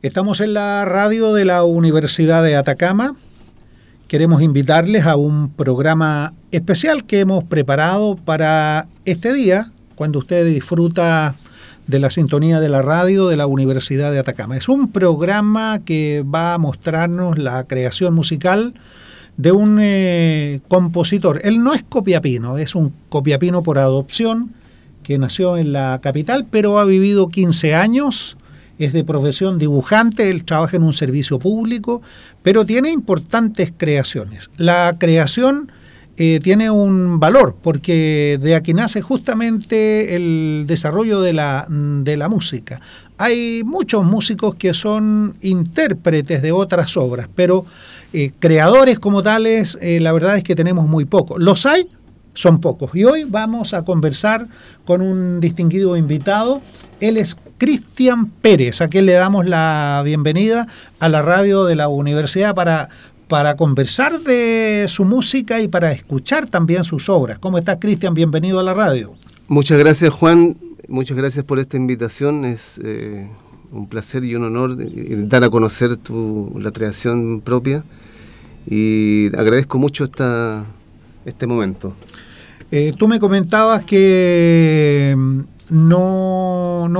Estamos en la radio de la Universidad de Atacama. Queremos invitarles a un programa especial que hemos preparado para este día, cuando usted disfruta de la sintonía de la radio de la Universidad de Atacama. Es un programa que va a mostrarnos la creación musical de un eh, compositor. Él no es copiapino, es un copiapino por adopción que nació en la capital, pero ha vivido 15 años es de profesión dibujante, él trabaja en un servicio público, pero tiene importantes creaciones. La creación eh, tiene un valor, porque de aquí nace justamente el desarrollo de la, de la música. Hay muchos músicos que son intérpretes de otras obras, pero eh, creadores como tales, eh, la verdad es que tenemos muy pocos. Los hay, son pocos. Y hoy vamos a conversar con un distinguido invitado. Él es Cristian Pérez, a quien le damos la bienvenida a la radio de la universidad para, para conversar de su música y para escuchar también sus obras. ¿Cómo estás, Cristian? Bienvenido a la radio. Muchas gracias, Juan. Muchas gracias por esta invitación. Es eh, un placer y un honor dar a conocer tu, la creación propia y agradezco mucho esta, este momento. Eh, tú me comentabas que no,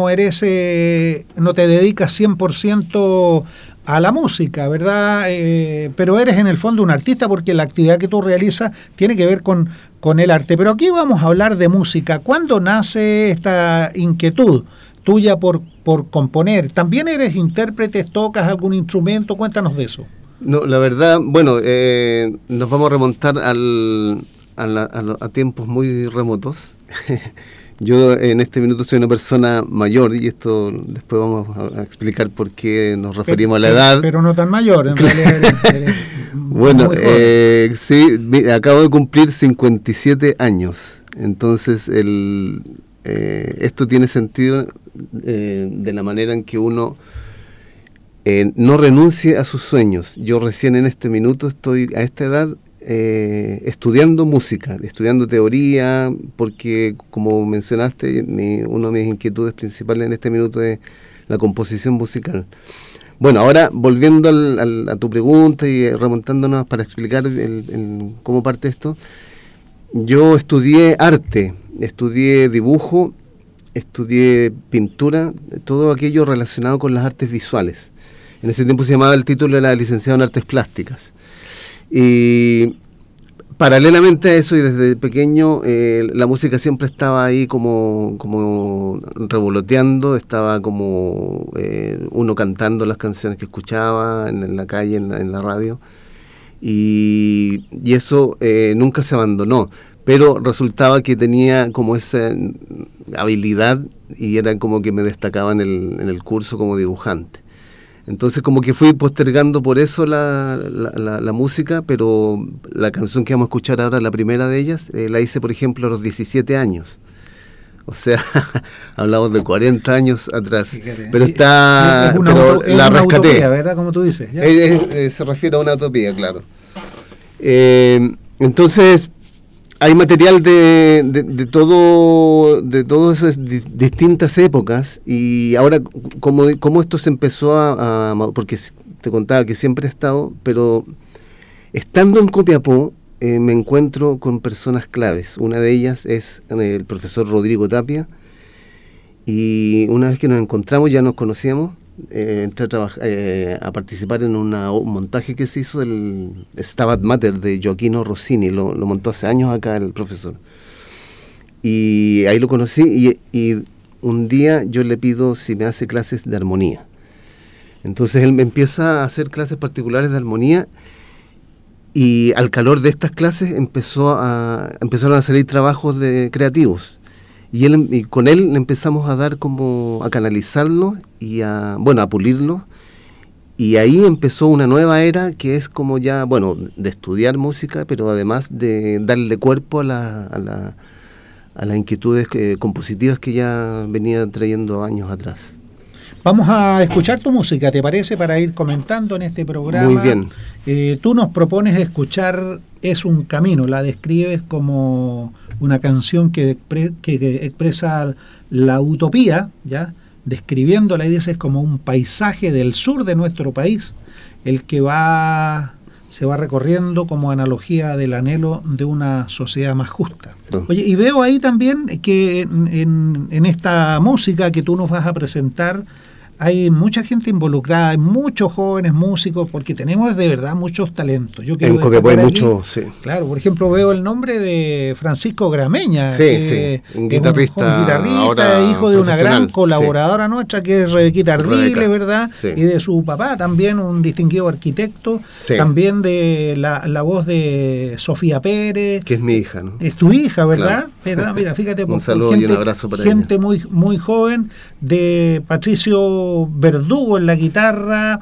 no eres, eh, no te dedicas 100% a la música, ¿verdad? Eh, pero eres en el fondo un artista porque la actividad que tú realizas tiene que ver con, con el arte. Pero aquí vamos a hablar de música. ¿Cuándo nace esta inquietud tuya por, por componer? ¿También eres intérprete, tocas algún instrumento? Cuéntanos de eso. No, la verdad, bueno, eh, nos vamos a remontar al, a tiempos muy remotos. Yo en este minuto soy una persona mayor y esto después vamos a, explicar por qué nos referimos a la edad. Pero no tan mayor, en realidad. bueno, eh, sí, acabo de cumplir 57 años. Entonces, el, eh, esto tiene sentido eh, de la manera en que uno no renuncie a sus sueños. Yo recién en este minuto estoy a esta edad eh, estudiando música, estudiando teoría, porque como mencionaste, una de mis inquietudes principales en este minuto es la composición musical. Bueno, ahora volviendo a tu pregunta y remontándonos para explicar cómo parte esto, yo estudié arte, estudié dibujo, estudié pintura, todo aquello relacionado con las artes visuales. En ese tiempo se llamaba el título de la licenciado en artes plásticas. Y paralelamente a eso y desde pequeño eh, la música siempre estaba ahí como, como revoloteando, estaba como eh, uno cantando las canciones que escuchaba en, la calle, en la, radio. Y, eso eh, nunca se abandonó, pero resultaba que tenía como esa habilidad y era como que me destacaba en el, en el curso como dibujante. Entonces como que fui postergando por eso la, la, música, pero la canción que vamos a escuchar ahora, la primera de ellas, eh, la hice por ejemplo a los 17 años. O sea, hablamos de 40 años atrás. Pero está... pero la rescaté. Utopía, ¿verdad? Como tú dices. Eh, eh, se refiere a una utopía, claro. entonces, hay material de, de, todo de todas esas distintas épocas y ahora como, esto se empezó a, porque te contaba que siempre he estado pero estando en Copiapó eh, me encuentro con personas claves. Una de ellas es eh, el profesor Rodrigo Tapia y una vez que nos encontramos ya nos conocíamos eh, entré a, eh, a, participar en un montaje que se hizo del Stabat Mater de Joaquino Rossini, lo, montó hace años acá el profesor. Y ahí lo conocí y, un día yo le pido si me hace clases de armonía. Entonces él me empieza a hacer clases particulares de armonía y al calor de estas clases empezó a, empezaron a salir trabajos de creativos y, él, y con él empezamos a dar como a canalizarlo y a, bueno, a pulirlo. Y ahí empezó una nueva era que es como ya, bueno, de estudiar música, pero además de darle cuerpo a, la, a, la, a las inquietudes eh, compositivas que ya venía trayendo años atrás. Vamos a escuchar tu música, ¿te parece? Para ir comentando en este programa. Muy bien. Eh, tú nos propones escuchar Es un camino, la describes como una canción que, que, expresa la utopía, ¿ya? describiéndola y dice es como un paisaje del sur de nuestro país, el que va se va recorriendo como analogía del anhelo de una sociedad más justa. Oye, y veo ahí también que en, en esta música que tú nos vas a presentar, hay mucha gente involucrada, hay muchos jóvenes músicos, porque tenemos de verdad muchos talentos. Yo en puede mucho, sí. Claro, por ejemplo, veo el nombre de Francisco Grameña, sí, sí. un guitarrista, guitarrista hijo de una gran colaboradora nuestra que es Rebequita Ardiles, ¿verdad? Y de su papá también, un distinguido arquitecto, también de la, la, voz de Sofía Pérez. Que es mi hija, ¿no? Es tu hija, ¿verdad? Mira, fíjate, un saludo gente, y un abrazo para gente muy, muy joven, de Patricio Verdugo en la guitarra,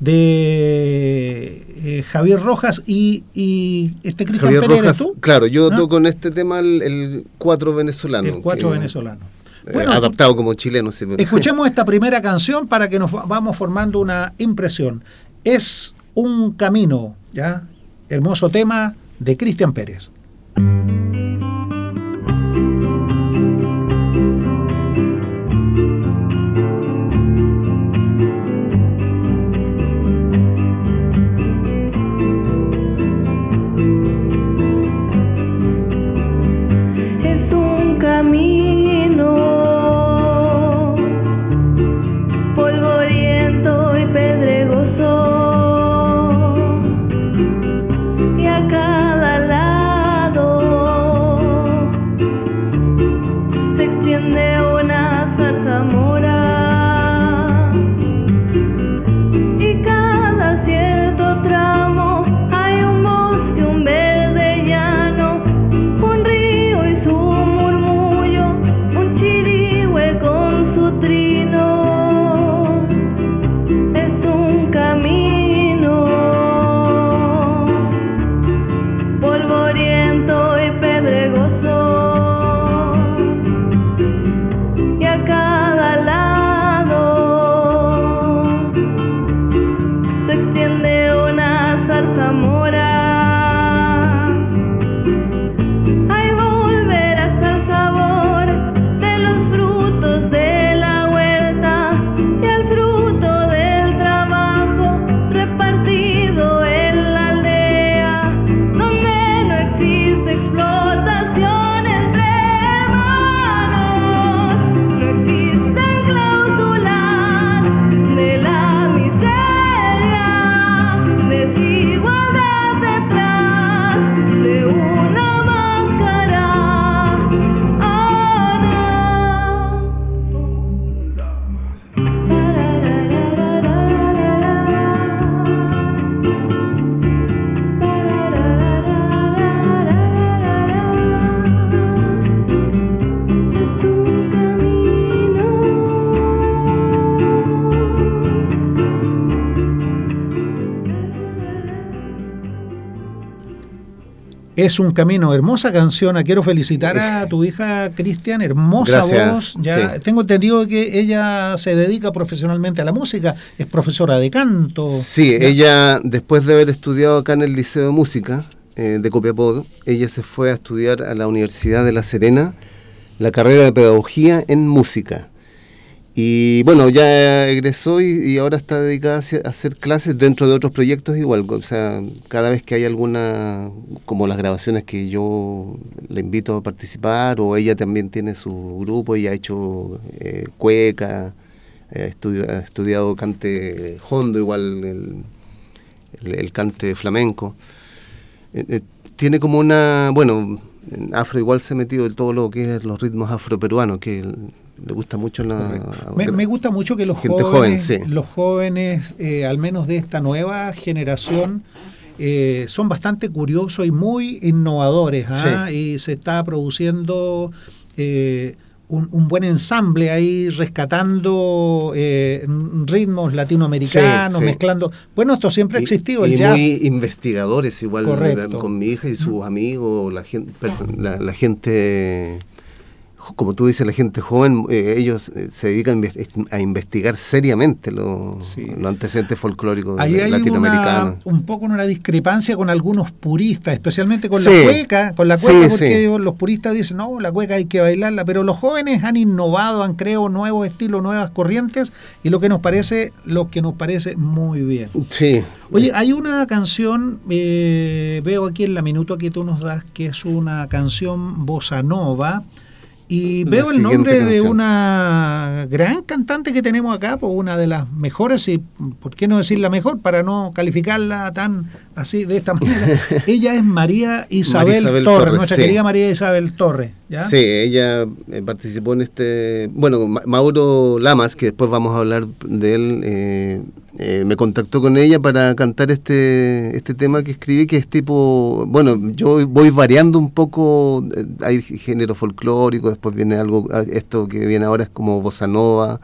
de eh, Javier Rojas y, este Cristian Pérez, Rojas, tú? Claro, yo ¿Ah? toco en este tema el, cuatro venezolano. El cuatro venezolano. Eh, adaptado como chileno. Escuchemos esta primera canción para que nos vamos formando una impresión. Es un camino, ¿ya? Hermoso tema de Cristian Pérez. Es un camino, hermosa canción. Quiero felicitar a tu hija Cristian, hermosa voz. Ya tengo entendido que ella se dedica profesionalmente a la música, es profesora de canto. Sí, ella después de haber estudiado acá en el Liceo de Música eh, de Copiapó, ella se fue a estudiar a la Universidad de La Serena la carrera de pedagogía en música. Y bueno, ya egresó y, ahora está dedicada a hacer clases dentro de otros proyectos igual. O sea, cada vez que hay alguna, como las grabaciones que yo le invito a participar, o ella también tiene su grupo y ha hecho eh, cueca, ha estudiado cante hondo, igual el, cante flamenco. Eh, eh, tiene como una, bueno, en afro igual se ha metido en todo lo que es los ritmos afroperuanos, que le gusta mucho la me, gusta mucho que los jóvenes los jóvenes eh, al menos de esta nueva generación eh, son bastante curiosos y muy innovadores ¿ah? y se está produciendo eh, un, buen ensamble ahí rescatando ritmos latinoamericanos, mezclando. Bueno, esto siempre ha existido. Y, muy investigadores, igual con mi hija y sus amigos, la gente, la gente como tú dices, la gente joven, eh, ellos eh, se dedican a investigar seriamente los antecedentes folclóricos latinoamericanos. un poco una discrepancia con algunos puristas, especialmente con la cueca, con la cueca, porque los puristas dicen, no, la cueca hay que bailarla, pero los jóvenes han innovado, han creado nuevos estilos, nuevas corrientes, y lo que nos parece, lo que nos parece muy bien. Sí. Oye, hay una canción, eh, veo aquí en la minuto que tú nos das, que es una canción bossa nova, y veo el nombre de una gran cantante que tenemos acá, pues una de las mejores, y por qué no decir la mejor, para no calificarla tan así, de esta manera. ella es María Isabel, Torres, nuestra querida María Isabel Torres. Sí, ella eh, participó en este, bueno, Mauro Lamas, que después vamos a hablar de él, eh, eh, me contactó con ella para cantar este, este tema que escribí, que es tipo, bueno, yo voy variando un poco, eh, hay género folclórico, después viene algo, ah, esto que viene ahora es como bossa nova,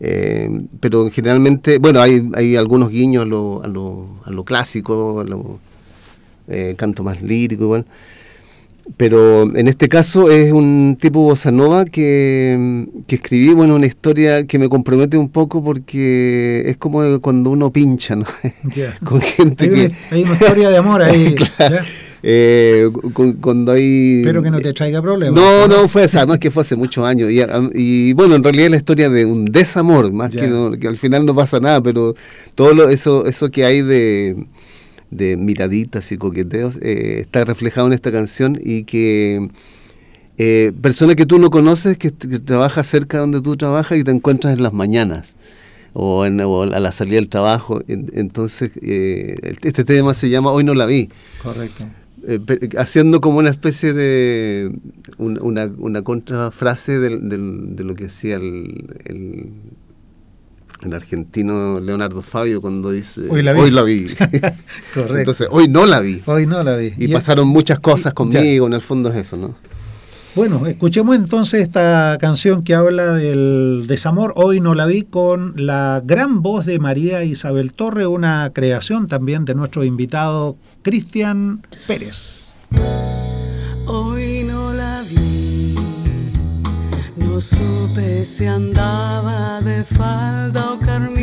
eh, pero generalmente, bueno, hay, hay algunos guiños a lo, a lo, a lo clásico, a lo canto más lírico igual. Pero en este caso es un tipo bossa nova que, escribí, bueno, una historia que me compromete un poco porque es como cuando uno pincha, ¿no? Con gente hay que... hay una historia de amor ahí. Eh, cuando hay... Espero que no te traiga problemas. No, no, fue además que fue hace muchos años. Y, bueno, en realidad es la historia de un desamor, más que, que al final no pasa nada, pero todo lo, eso, eso que hay de de miraditas y coqueteos, eh, está reflejado en esta canción y que eh, persona que tú no conoces, que, trabaja cerca de donde tú trabajas y te encuentras en las mañanas o, en, a la salida del trabajo. entonces, eh, este tema se llama Hoy no la vi. Correcto. Eh, haciendo como una especie de una, una contrafrase de, de, lo que decía el el argentino Leonardo Fabio cuando dice hoy la vi, Correcto. entonces hoy no la vi. Hoy no la vi. Y, pasaron muchas cosas conmigo en el fondo es eso no bueno escuchemos entonces esta canción que habla del desamor. Hoy no la vi con la gran voz de María Isabel Torre una creación también de nuestro invitado Cristian Pérez. Hoy no la vi no supe si andaba de falda o carmín,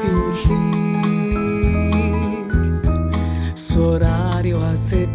fingir, su horario acechar.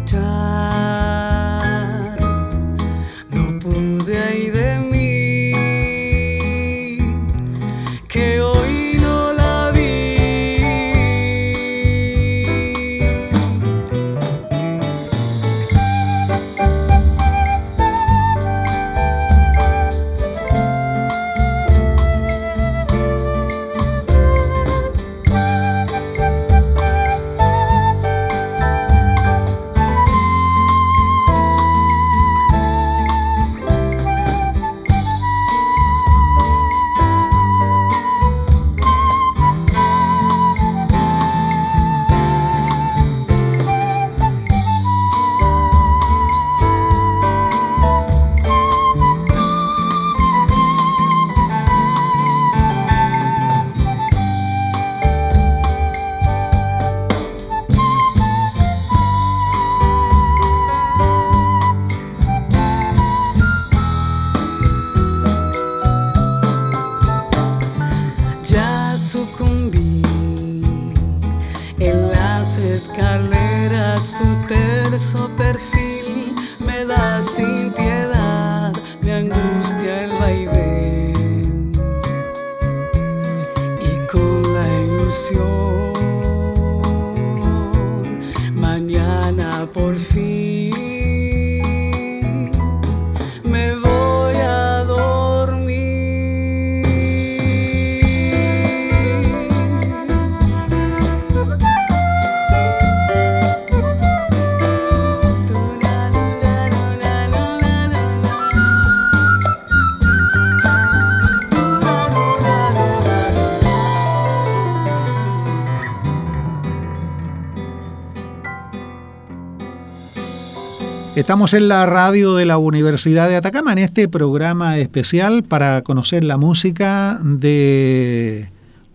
Estamos en la radio de la Universidad de Atacama en este programa especial para conocer la música de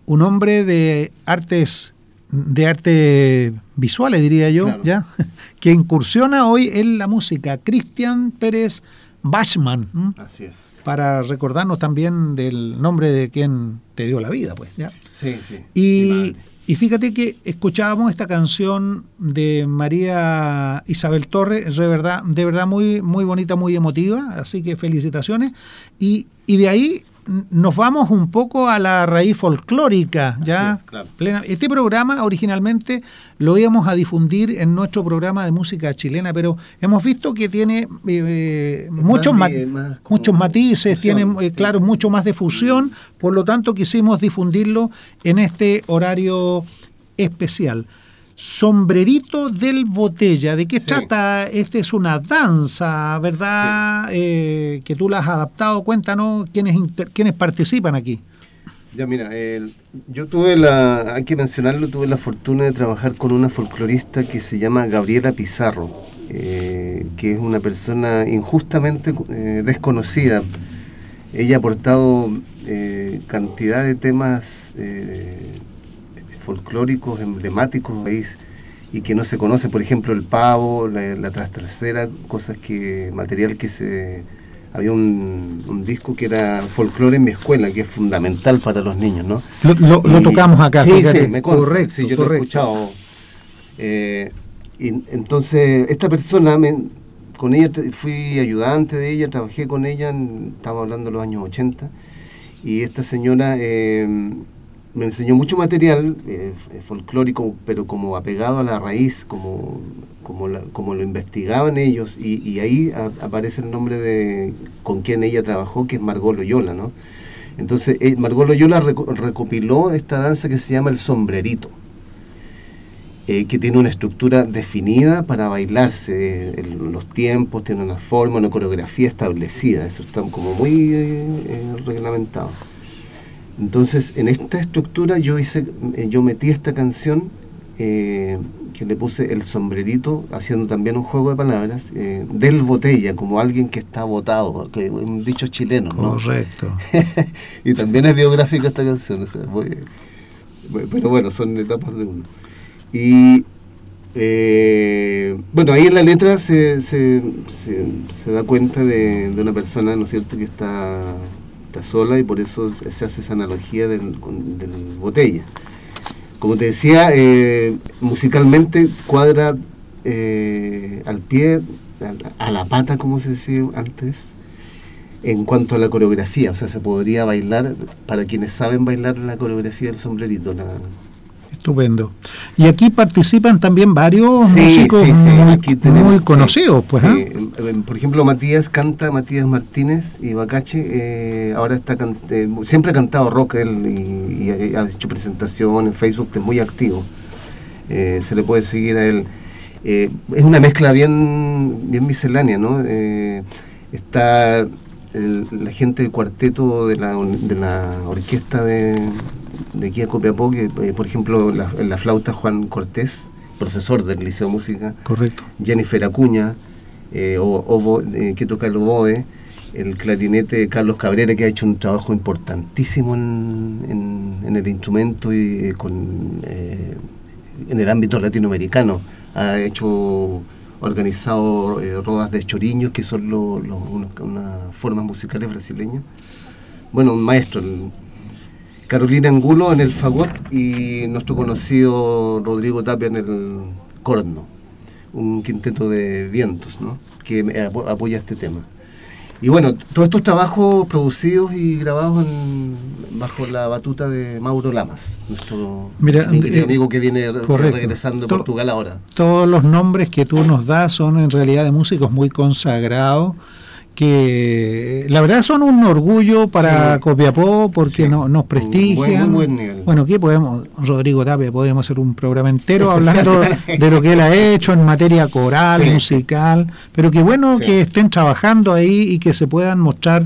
un hombre de artes de arte visuales, diría yo, ya, que incursiona hoy en la música, Cristian Pérez Bachman. Así es. Para recordarnos también del nombre de quien te dio la vida, pues, ¿ya? Sí, sí. Y y fíjate que escuchábamos esta canción de María Isabel Torres, de verdad, de verdad muy, muy bonita, muy emotiva, así que felicitaciones. Y, y de ahí nos vamos un poco a la raíz folclórica, ¿ya? Este programa originalmente lo íbamos a difundir en nuestro programa de música chilena, pero hemos visto que tiene eh, muchos, muchos matices, tiene, eh, claro, mucho más de fusión, por lo tanto quisimos difundirlo en este horario especial. Sombrerito del Botella. ¿De qué trata? Esta es una danza, ¿verdad? Eh, que tú la has adaptado. Cuéntanos quiénes, quiénes participan aquí. Ya mira, yo tuve la, hay que mencionarlo, tuve la fortuna de trabajar con una folclorista que se llama Gabriela Pizarro, eh, que es una persona injustamente eh, desconocida. Ella ha aportado cantidad de temas folclóricos emblemáticos del país y que no se conoce, por ejemplo, el pavo, la, la trastracera, cosas que, material que se... Había un, disco que era folclore en mi escuela, que es fundamental para los niños, ¿no? Lo, tocamos acá. Sí, sí, me correcto, sí, yo lo he escuchado. Eh, y entonces, esta persona, con ella fui ayudante de ella, trabajé con ella, estaba hablando de los años 80, y esta señora... Eh, me enseñó mucho material eh, folclórico, pero como apegado a la raíz, como, como, lo investigaban ellos, y, ahí aparece el nombre de con quien ella trabajó, que es Margot Loyola, ¿no? Entonces, eh, Margot Loyola recopiló esta danza que se llama el sombrerito, eh, que tiene una estructura definida para bailarse, en los tiempos, tiene una forma, una coreografía establecida, eso está como muy reglamentado. Entonces, en esta estructura yo hice, eh, yo metí esta canción eh, que le puse el sombrerito, haciendo también un juego de palabras, eh, del botella, como alguien que está votado, que un dicho chileno, ¿no? Correcto. y también es biográfica esta canción, pero bueno, son etapas de uno. Y bueno, ahí en la letra se, se, se, da cuenta de, de, una persona, ¿no es cierto?, que está está sola y por eso se hace esa analogía del, botella. Como te decía, eh, musicalmente cuadra eh, al pie, a, la pata, como se decía antes, en cuanto a la coreografía. O sea, se podría bailar, para quienes saben bailar la coreografía del sombrerito, la, Estupendo. Y aquí participan también varios músicos muy, conocidos, pues. ¿ah? Por ejemplo, Matías canta, Matías Martínez y Bacache, eh, ahora está eh, siempre ha cantado rock él y, ha hecho presentación en Facebook, es muy activo. Eh, se le puede seguir a él. es una mezcla bien, bien miscelánea, ¿no? está la gente del cuarteto de la, de la orquesta de de aquí a Copiapó, que eh, por ejemplo la, en la flauta Juan Cortés, profesor del Liceo de Música. Correcto. Jennifer Acuña, eh, eh, que toca el oboe, el clarinete Carlos Cabrera, que ha hecho un trabajo importantísimo en, el instrumento y con, en el ámbito latinoamericano. Ha hecho organizado rodas de choriños, que son unas formas musicales brasileñas. Bueno, un maestro, Carolina Angulo en el fagot y nuestro conocido Rodrigo Tapia en el corno, un quinteto de vientos ¿no? que apoya este tema. Y bueno, todos estos trabajos producidos y grabados bajo la batuta de Mauro Lamas, nuestro eh, amigo que viene regresando de Portugal ahora. Todos los nombres que tú nos das son en realidad de músicos muy consagrados que la verdad son un orgullo para Copiapó porque no, nos prestigian. Bueno, aquí podemos, Rodrigo Tapia, podemos hacer un programa entero hablando de lo que él ha hecho en materia coral, musical, pero qué bueno que estén trabajando ahí y que se puedan mostrar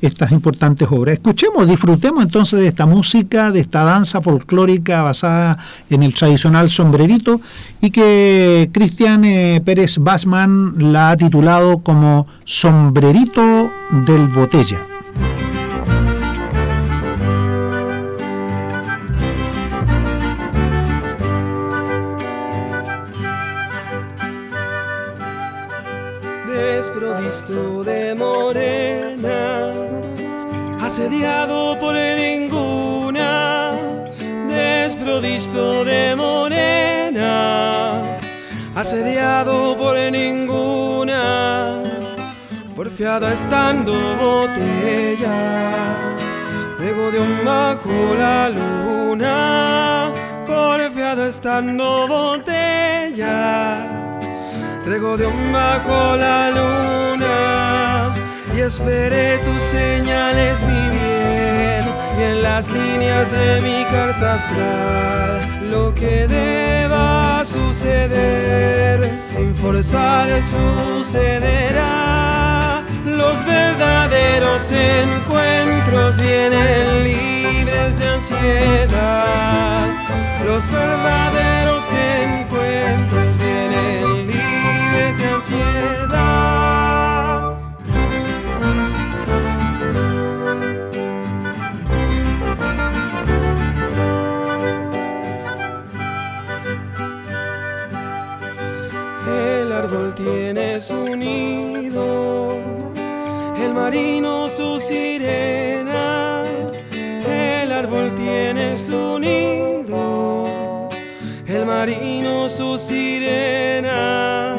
estas importantes obras. Escuchemos, disfrutemos entonces de esta música, de esta danza folclórica basada en el tradicional sombrerito y que Cristian eh, Pérez Basman la ha titulado como Sombrerito del Botella. Asediado por ninguna, desprovisto de morena, asediado por ninguna, porfiado estando botella, luego de un bajo la luna, porfiado estando botella de un bajo la luna y esperé tus señales, mi bien, y en las líneas de mi carta astral lo que deba suceder sin forzar sucederá. Los verdaderos encuentros vienen libres de ansiedad. Los verdaderos encuentros vienen libres de ansiedad. Árbol tiene su nido, el marino su sirena, el árbol tiene su nido, el marino su sirena.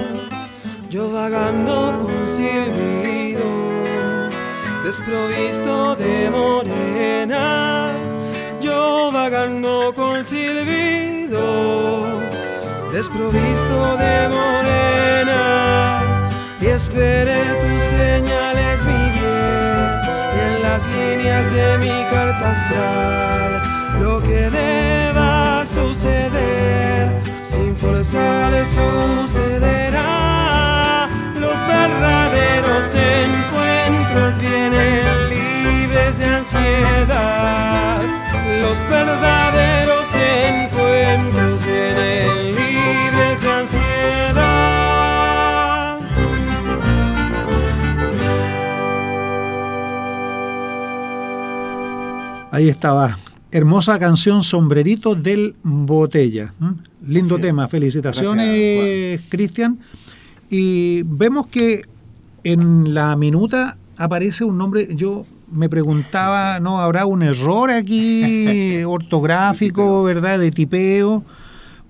Yo vagando con silbido, desprovisto de morena, yo vagando con silbido, desprovisto de morena, y esperé tus señales, mi bien, y en las líneas de mi carta astral, lo que deba suceder, sin forzar sucederá verdaderos encuentros vienen libres de ansiedad. Los verdaderos encuentros vienen Ahí estaba. Hermosa canción Sombrerito del Botella. Lindo tema. Felicitaciones, Cristian. Y vemos que en la minuta aparece un nombre, yo me preguntaba, ¿no? ¿Habrá un error aquí ortográfico, verdad, de tipeo?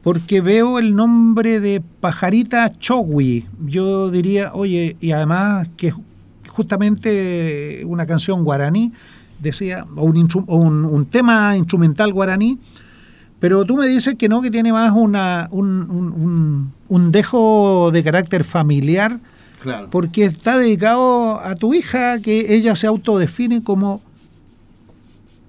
Porque veo el nombre de Pajarita Chogui. Yo diría, oye, y además que justamente una canción guaraní, decía, o un, un tema instrumental guaraní, pero tú me dices que no, que tiene más una, un, un, dejo de carácter familiar, claro. porque está dedicado a tu hija, que ella se autodefine como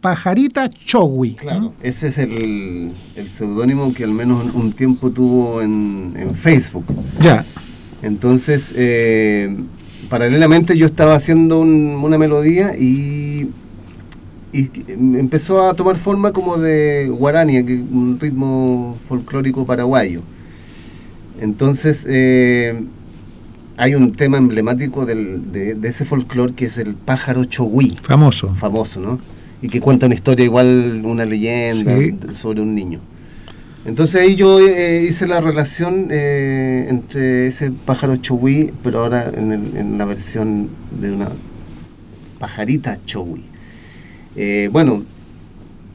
Pajarita Chogui. Claro, ese es el, el seudónimo que al menos un tiempo tuvo en, en Facebook. Ya. Entonces, eh, paralelamente yo estaba haciendo una melodía y y empezó a tomar forma como de guarania, que un ritmo folclórico paraguayo. Entonces, eh, hay un tema emblemático de, ese folclore que es el pájaro chogüí. Famoso. Famoso, ¿no? Y que cuenta una historia igual, una leyenda sobre un niño. Entonces ahí yo eh, hice la relación eh, entre ese pájaro chogüí, pero ahora en, en la versión de una pajarita chogüí. Eh, bueno,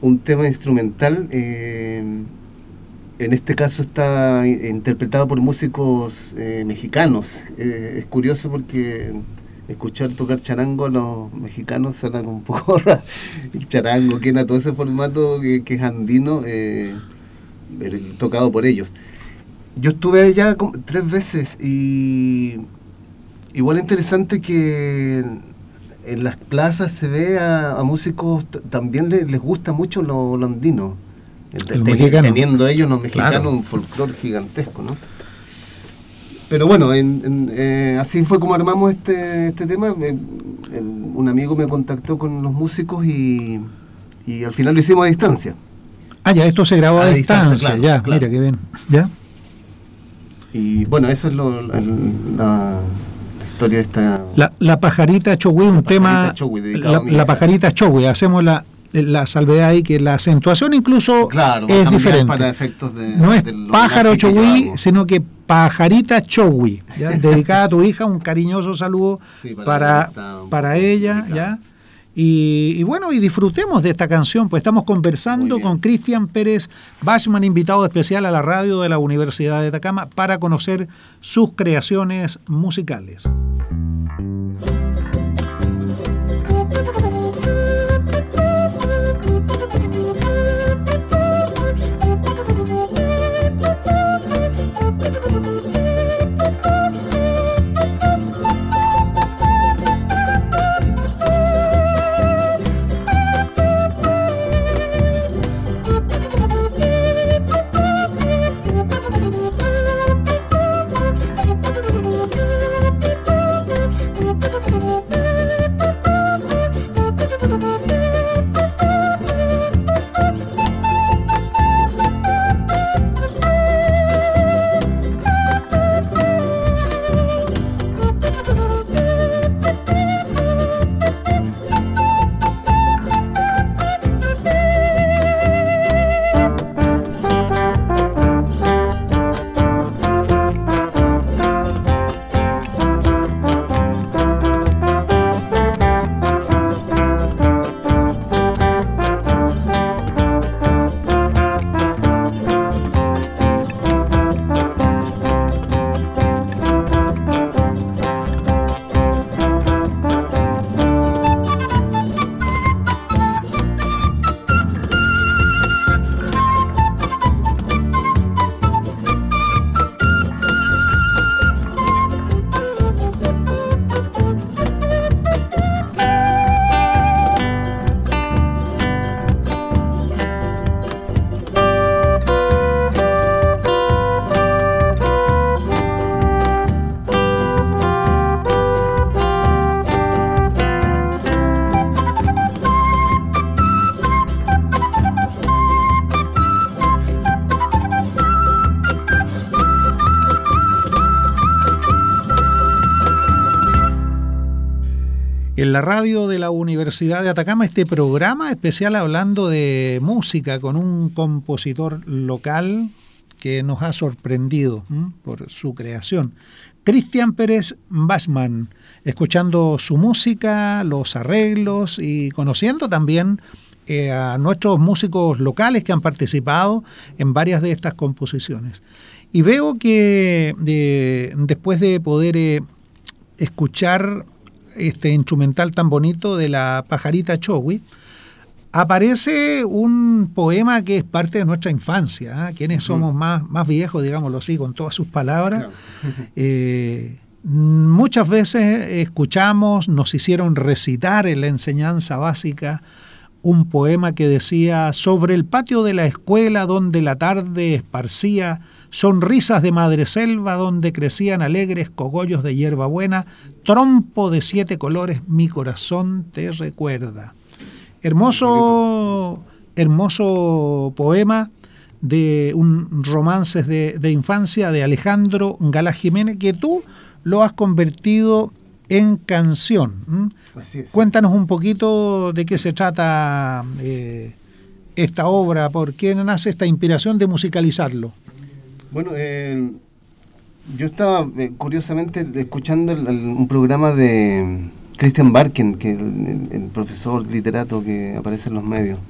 un tema instrumental, eh, en este caso está interpretado por músicos eh, mexicanos. es curioso porque escuchar tocar charango a los mexicanos suena un poco charango, quena, todo ese formato que, que es andino, tocado por ellos. Yo estuve allá tres veces y igual interesante que en las plazas se ve a, músicos, también les, gusta mucho lo, andino, teniendo ellos los mexicanos un folclore gigantesco, ¿no? Pero bueno, eh, así fue como armamos este, este tema. un amigo me contactó con los músicos y, y, al final lo hicimos a distancia. Ah, ya, esto se grabó a, distancia, ya, mira qué bien, ya. Y bueno, eso es lo, la, historia de esta... La, la pajarita Chogui, un tema... la, la pajarita Chogui, hacemos la, la salvedad ahí que la acentuación incluso es diferente. no es pájaro chogui, sino que pajarita chogui, dedicada a tu hija, un cariñoso saludo para, para, ella, ¿ya? Y, bueno, y disfrutemos de esta canción, pues estamos conversando con Cristian Pérez Bachman, invitado especial a la radio de la Universidad de Atacama, para conocer sus creaciones musicales. La radio de la Universidad de Atacama este programa especial hablando de música con un compositor local que nos ha sorprendido por su creación. Cristian Pérez Bachman, escuchando su música, los arreglos y conociendo también eh, a nuestros músicos locales que han participado en varias de estas composiciones. Y veo que después de poder eh, escuchar este instrumental tan bonito de la pajarita Chowi, aparece un poema que es parte de nuestra infancia, ¿eh? quienes somos más, más viejos, digámoslo así, con todas sus palabras. Eh, muchas veces escuchamos, nos hicieron recitar en la enseñanza básica un poema que decía, sobre el patio de la escuela donde la tarde esparcía sonrisas de madreselva donde crecían alegres cogollos de hierbabuena, trompo de siete colores, mi corazón te recuerda. Hermoso, hermoso poema de un romances de, de infancia de Alejandro Galá Jiménez que tú lo has convertido en canción. Cuéntanos un poquito de qué se trata eh, esta obra, por qué nace esta inspiración de musicalizarlo. Bueno, eh, yo estaba eh, curiosamente escuchando un programa de Christian Barken, que el, el profesor literato que aparece en los medios.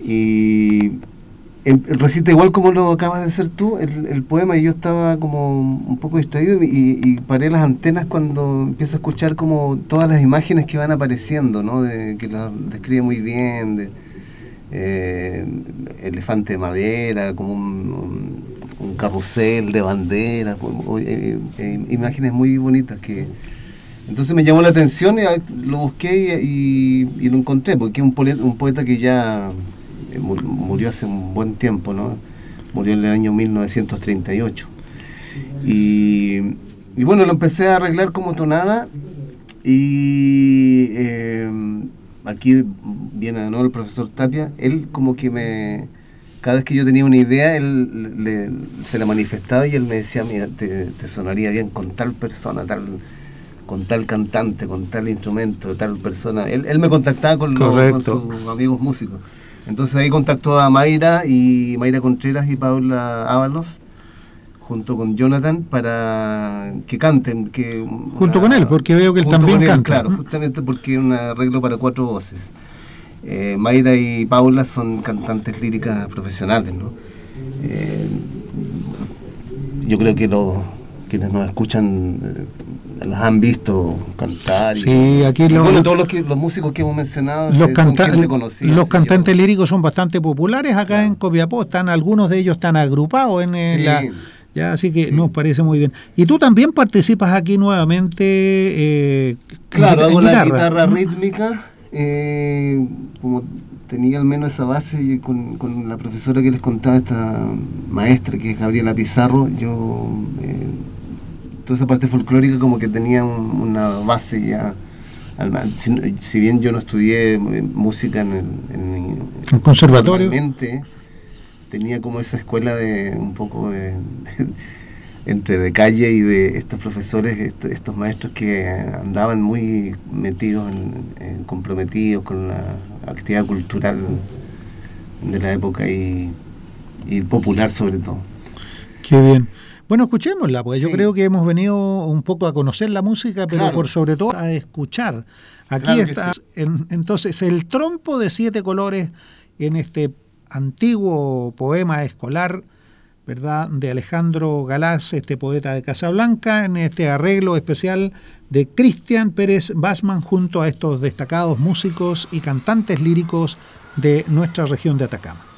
Y recita igual como lo acabas de hacer tú, el, poema, y yo estaba como un poco distraído y, paré las antenas cuando empiezo a escuchar como todas las imágenes que van apareciendo, ¿no? De, que lo describe muy bien, de eh, elefante de madera, como un, carrusel de banderas, eh, eh, imágenes muy bonitas que... Entonces me llamó la atención y lo busqué y, lo encontré, porque es un, un poeta que ya eh, murió hace un buen tiempo, ¿no? Murió en el año 1938. Y, y bueno, lo empecé a arreglar como tonada Y eh, aquí viene el profesor Tapia, él como que me... Cada vez que yo tenía una idea, él se la manifestaba y él me decía, mira, te, sonaría bien con tal persona, tal con tal cantante, con tal instrumento, tal persona. Él, él me contactaba con, con sus amigos músicos. Entonces ahí contactó a Mayra y Mayra Contreras y Paula Ábalos junto con Jonathan para que canten. Que junto con él, porque veo que él también canta. claro, justamente porque es un arreglo para cuatro voces. Eh, Mayra y Paula son cantantes líricas profesionales, ¿no? Eh, yo creo que los quienes nos escuchan eh, los han visto cantar. Sí, aquí bueno, todos los, los músicos que hemos mencionado los, eh, los cantantes líricos son bastante populares acá en Copiapó. Están algunos de ellos están agrupados en, la ya, así que nos parece muy bien. Y tú también participas aquí nuevamente. Eh, claro, hago la guitarra rítmica. Eh, como tenía al menos esa base con, con, la profesora que les contaba, esta maestra que es Gabriela Pizarro, yo eh, toda esa parte folclórica como que tenía una base ya. Si, bien yo no estudié música en el, en conservatorio, tenía como esa escuela de un poco de, entre de calle y de estos profesores, estos, maestros que andaban muy metidos, en, comprometidos con la actividad cultural de la época y, popular sobre todo. Qué bien. Bueno, escuchémosla, porque yo creo que hemos venido un poco a conocer la música, pero por sobre todo a escuchar. Aquí está, entonces, el trompo de siete colores en este antiguo poema escolar, ¿verdad?, de Alejandro Galás, este poeta de Casablanca, en este arreglo especial de Cristian Pérez Basman junto a estos destacados músicos y cantantes líricos de nuestra región de Atacama.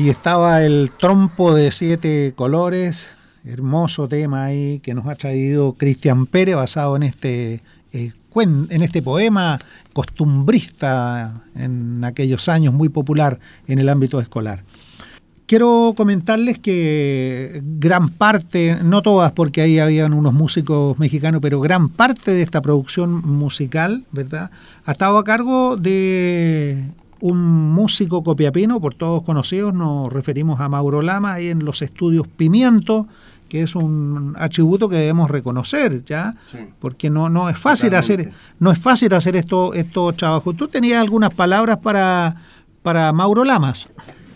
Ahí estaba el trompo de siete colores hermoso tema ahí que nos ha traído Cristian Pérez basado en este, eh, en este poema costumbrista en aquellos años muy popular en el ámbito escolar. Quiero comentarles que gran parte, no todas porque ahí habían unos músicos mexicanos, pero gran parte de esta producción musical, ¿verdad? Ha estado a cargo de un músico copiapino, por todos conocidos, nos referimos a Mauro Lama, ahí en los estudios Pimiento, que es un atributo que debemos reconocer, ¿ya? Sí. Porque no, no es fácil hacer, no es fácil hacer esto, estos trabajos. ¿Tú tenías algunas palabras para, para Mauro Lamas?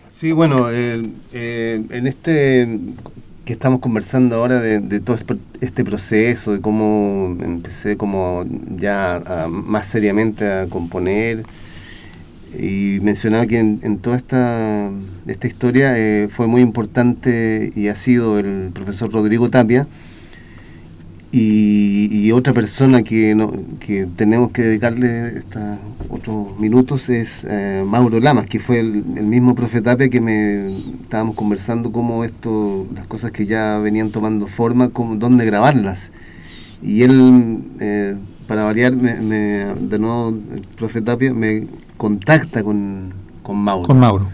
Sí, bueno, eh, eh, en este que estamos conversando ahora de, de, todo este proceso, de cómo empecé como ya a, más seriamente a componer, y mencionaba que en, en toda esta, esta historia eh, fue muy importante y ha sido el profesor Rodrigo Tapia y, otra persona que, no, que tenemos que dedicarle estos otros minutos es eh, Mauro Lamas, que fue el, el, mismo profe Tapia que me estábamos conversando cómo esto, las cosas que ya venían tomando forma, cómo, dónde grabarlas. Y él, eh, para variar, me, me, de nuevo, el profe Tapia me contacta con, con Mauro. Con Mauro.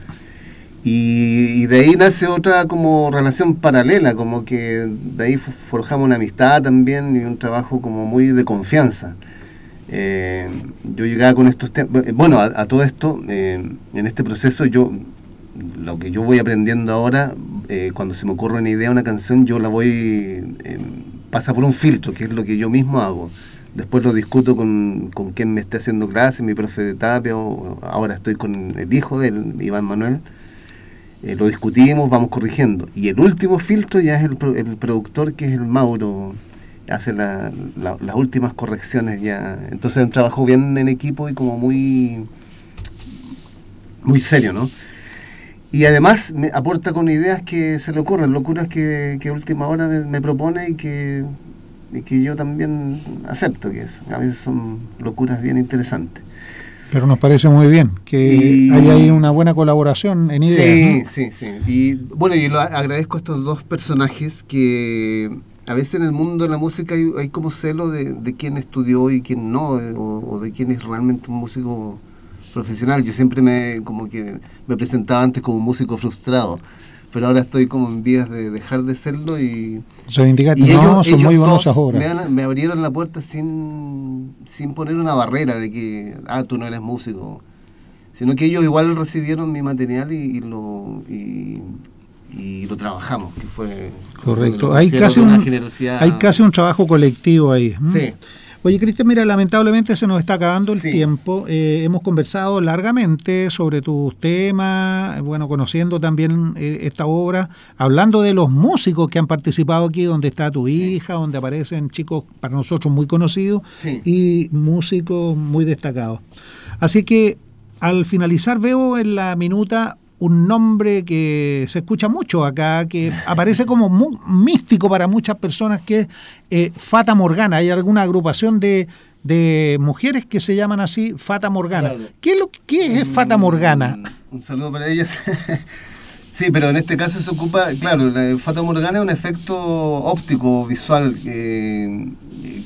Y, y, de ahí nace otra como relación paralela, como que de ahí forjamos una amistad también y un trabajo como muy de confianza. Eh, yo llegaba con estos temas, bueno, a, a, todo esto, eh, en este proceso yo, lo que yo voy aprendiendo ahora, eh, cuando se me ocurre una idea, una canción, yo la voy, pasa por un filtro, que es lo que yo mismo hago después lo discuto con, con quien me esté haciendo clase, mi profe de Tapia, ahora estoy con el hijo de él, Iván Manuel. Eh, lo discutimos, vamos corrigiendo. Y el último filtro ya es el, el productor, que es el Mauro, hace la, la, las últimas correcciones ya. Entonces un trabajo bien en equipo y como muy, muy serio, ¿no? Y además me aporta con ideas que se le ocurren, locuras que, que última hora me propone y que y que yo también acepto que eso. A veces son locuras bien interesantes. Pero nos parece muy bien que y, hay ahí una buena colaboración en ideas. Sí, ¿no? sí, sí. Y bueno, yo lo agradezco a estos dos personajes que a veces en el mundo de la música hay, hay como celo de, de, quién estudió y quién no, o, o, de quién es realmente un músico profesional. Yo siempre me como que me presentaba antes como un músico frustrado pero ahora estoy como en vías de dejar de serlo y... Reivindicar, y no, ellos, son ellos muy buenos me, me, abrieron la puerta sin, sin poner una barrera de que, ah, tú no eres músico, sino que ellos igual recibieron mi material y, y lo... Y, y lo trabajamos, que fue... Correcto, hay casi, un, hay casi un trabajo colectivo ahí. Sí. Oye, Cristian, mira, lamentablemente se nos está acabando el sí. tiempo. Eh, hemos conversado largamente sobre tus temas, bueno, conociendo también eh, esta obra, hablando de los músicos que han participado aquí, donde está tu hija, sí. donde aparecen chicos para nosotros muy conocidos sí. y músicos muy destacados. Así que al finalizar veo en la minuta un nombre que se escucha mucho acá, que aparece como muy místico para muchas personas, que es eh, Fata Morgana. Hay alguna agrupación de, de, mujeres que se llaman así Fata Morgana. Claro. ¿Qué, es lo, ¿Qué es Fata Morgana? Un, un saludo para ellas. Sí, pero en este caso se ocupa, claro, la Fata Morgana es un efecto óptico, visual, que,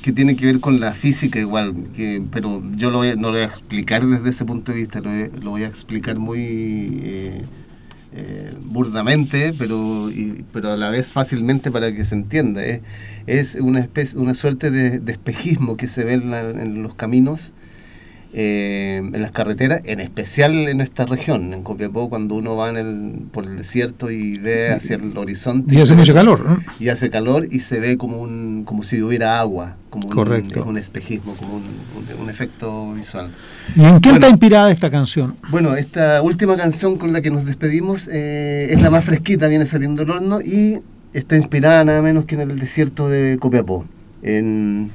que tiene que ver con la física igual, que, pero yo lo voy, no lo voy a explicar desde ese punto de vista, lo, lo voy a explicar muy eh, eh, burdamente, pero, y, pero a la vez fácilmente para que se entienda. Es una, especie, una suerte de, de espejismo que se ve en, la, en los caminos eh, en las carreteras, en especial en esta región, en Copiapó, cuando uno va en el, por el desierto y ve hacia el horizonte. Y, y hace mucho calor, ¿no? Y hace calor y se ve como un como si hubiera agua, como Correcto. Un, un espejismo, como un, un, un, efecto visual. ¿Y en qué bueno, está inspirada esta canción? Bueno, esta última canción con la que nos despedimos eh, es la más fresquita, viene saliendo del horno y está inspirada nada menos que en el desierto de Copiapó. En,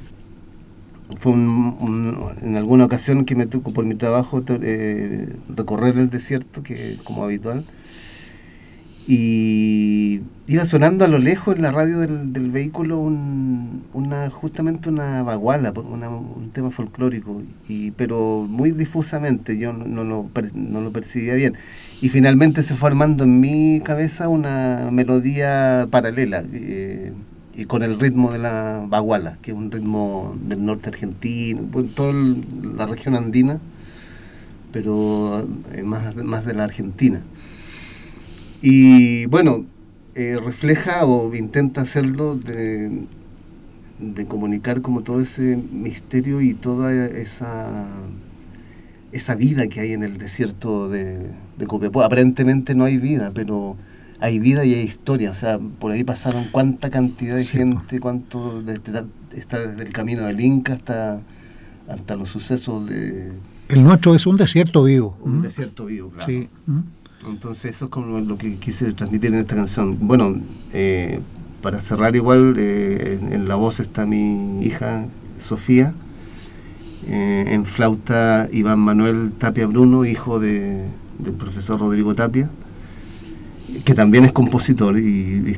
fue un, un, en alguna ocasión que me tocó por mi trabajo eh, recorrer el desierto, que como habitual. Y iba sonando a lo lejos en la radio del, del vehículo un, una justamente una baguala, un tema folclórico, y, pero muy difusamente, yo no, no, lo, no lo percibía bien. Y finalmente se fue armando en mi cabeza una melodía paralela. Eh, y con el ritmo de la baguala, que es un ritmo del norte argentino, toda la región andina, pero eh, más, más de la Argentina. Y bueno, eh, refleja o intenta hacerlo de, de, comunicar como todo ese misterio y toda esa, esa vida que hay en el desierto de, de Copiapó. Aparentemente no hay vida, pero hay vida y hay historia. O sea, por ahí pasaron cuánta cantidad de sí, gente, cuánto desde, está desde el camino del Inca hasta, hasta los sucesos de... El nuestro es un desierto vivo. Un ¿Mm? desierto vivo, claro. Sí. ¿Mm? Entonces eso es como lo que quise transmitir en esta canción. Bueno, eh, para cerrar igual, eh, en, en, la voz está mi hija Sofía, eh, en flauta Iván Manuel Tapia Bruno, hijo de, del profesor Rodrigo Tapia, que también es compositor y, y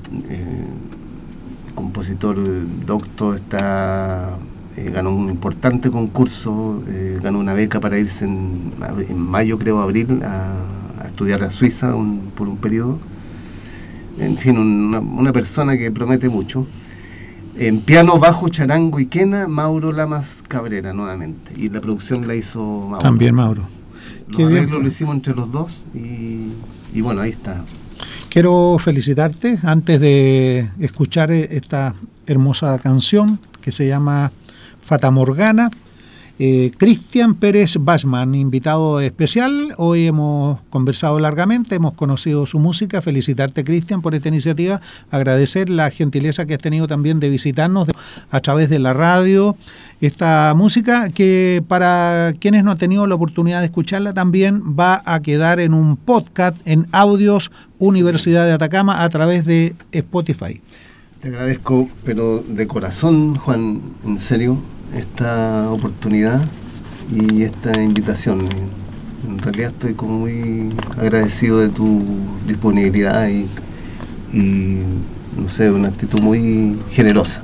compositor doctor, está ganó un importante concurso, ganó una beca para irse en, en mayo, creo, abril, a estudiar a Suiza un, por un periodo. En fin, una, una, persona que promete mucho. En piano, bajo, charango y quena, Mauro Lamas Cabrera nuevamente. Y la producción la hizo Mauro. También Mauro. Los arreglos lo hicimos entre los dos y, y bueno, ahí está. Quiero felicitarte antes de escuchar esta hermosa canción que se llama Fata Morgana eh, Cristian Pérez Bachman, invitado especial. Hoy hemos conversado largamente, hemos conocido su música. Felicitarte, Cristian, por esta iniciativa. Agradecer la gentileza que has tenido también de visitarnos a través de la radio. Esta música que para quienes no han tenido la oportunidad de escucharla también va a quedar en un podcast en audios Universidad de Atacama a través de Spotify. Te agradezco, pero de corazón, Juan, en serio, esta oportunidad y esta invitación. En realidad estoy como muy agradecido de tu disponibilidad y, no sé, una actitud muy generosa.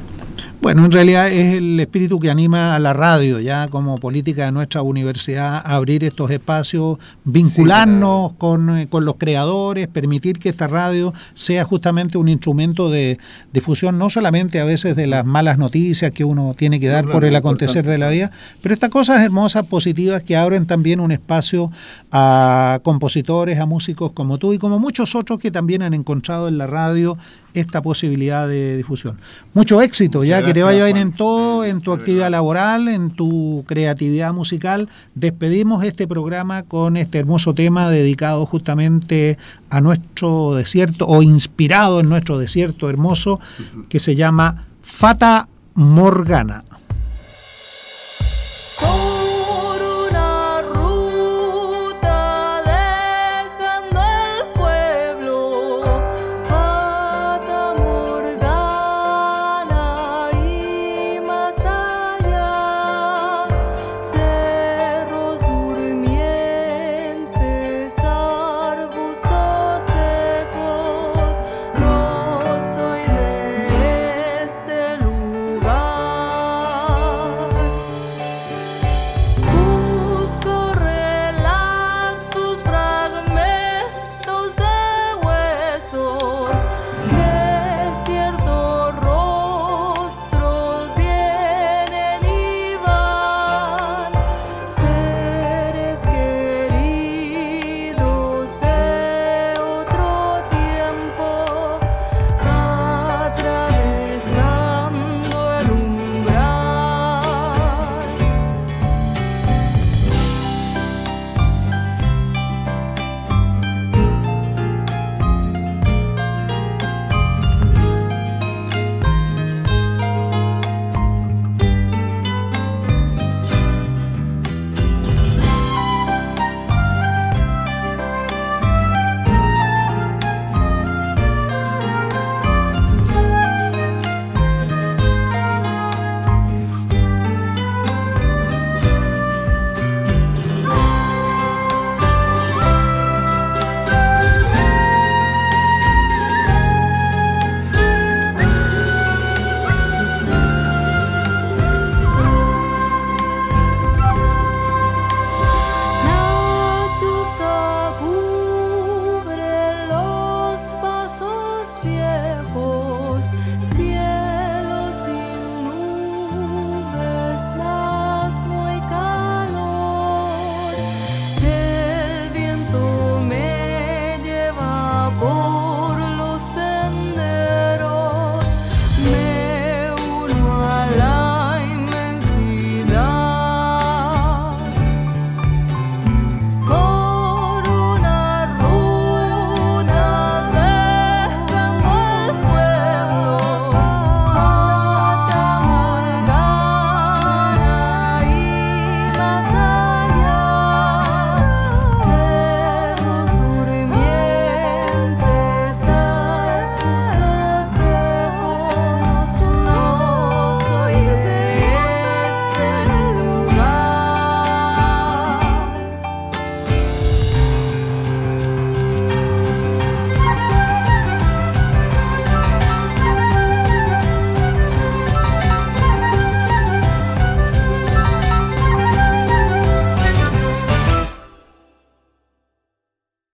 Bueno, en realidad es el espíritu que anima a la radio, ya como política de nuestra universidad, abrir estos espacios, vincularnos sí, con, con, los creadores, permitir que esta radio sea justamente un instrumento de difusión, no solamente a veces de las malas noticias que uno tiene que dar no, por el acontecer de la vida, pero estas cosas hermosas, positivas, que abren también un espacio a compositores, a músicos como tú y como muchos otros que también han encontrado en la radio esta posibilidad de difusión. Mucho éxito, Muchas ya gracias, que te vaya bien en todo, en tu actividad laboral, en tu creatividad musical. Despedimos este programa con este hermoso tema dedicado justamente a nuestro desierto o inspirado en nuestro desierto hermoso que se llama Fata Morgana.